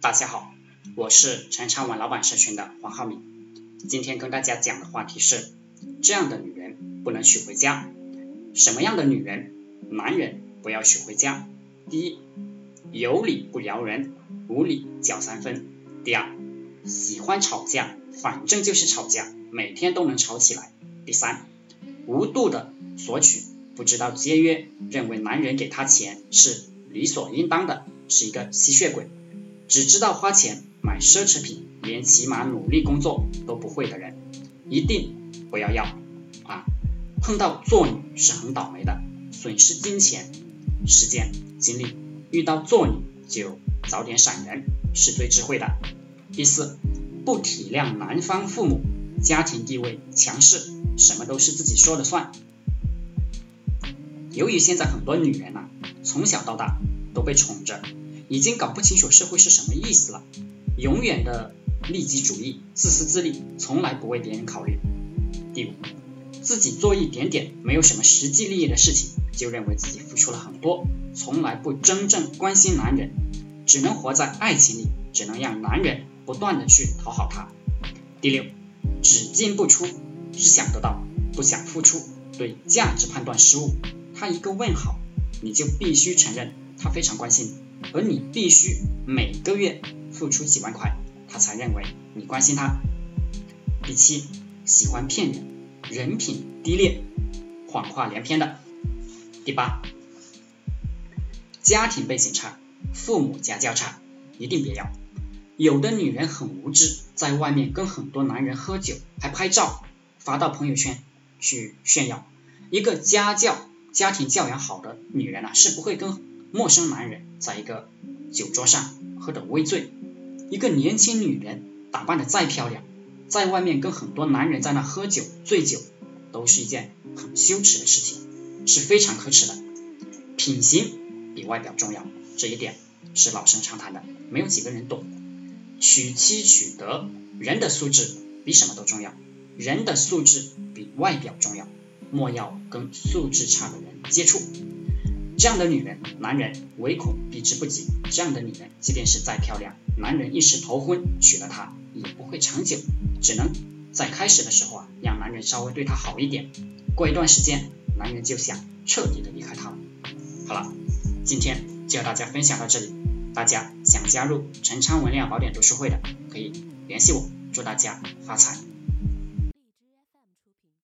大家好，我是陈昌文老板社群的黄浩明。今天跟大家讲的话题是：这样的女人不能娶回家。什么样的女人，男人不要娶回家？第一，有理不饶人，无理搅三分。第二，喜欢吵架，反正就是吵架，每天都能吵起来。第三，无度的索取，不知道节约，认为男人给他钱是理所应当的，是一个吸血鬼。只知道花钱买奢侈品，连起码努力工作都不会的人，一定不要要啊！碰到做女是很倒霉的，损失金钱、时间、精力。遇到做女就早点闪人，是最智慧的。第四，不体谅男方父母，家庭地位强势，什么都是自己说了算。由于现在很多女人呐，从小到大都被宠着。已经搞不清楚社会是什么意思了，永远的利己主义、自私自利，从来不为别人考虑。第五，自己做一点点没有什么实际利益的事情，就认为自己付出了很多，从来不真正关心男人，只能活在爱情里，只能让男人不断的去讨好他。第六，只进不出，只想得到，不想付出，对价值判断失误。他一个问好，你就必须承认他非常关心你。而你必须每个月付出几万块，他才认为你关心他。第七，喜欢骗人，人品低劣，谎话连篇的。第八，家庭背景差，父母家教差，一定别要。有的女人很无知，在外面跟很多男人喝酒，还拍照发到朋友圈去炫耀。一个家教、家庭教养好的女人啊，是不会跟。陌生男人在一个酒桌上喝得微醉，一个年轻女人打扮的再漂亮，在外面跟很多男人在那喝酒醉酒，都是一件很羞耻的事情，是非常可耻的。品行比外表重要，这一点是老生常谈的，没有几个人懂。娶妻娶德，人的素质比什么都重要，人的素质比外表重要，莫要跟素质差的人接触。这样的女人，男人唯恐避之不及。这样的女人，即便是再漂亮，男人一时头昏娶了她，也不会长久，只能在开始的时候啊，让男人稍微对她好一点。过一段时间，男人就想彻底的离开她了。好了，今天就和大家分享到这里。大家想加入陈昌文恋爱宝典读书会的，可以联系我。祝大家发财！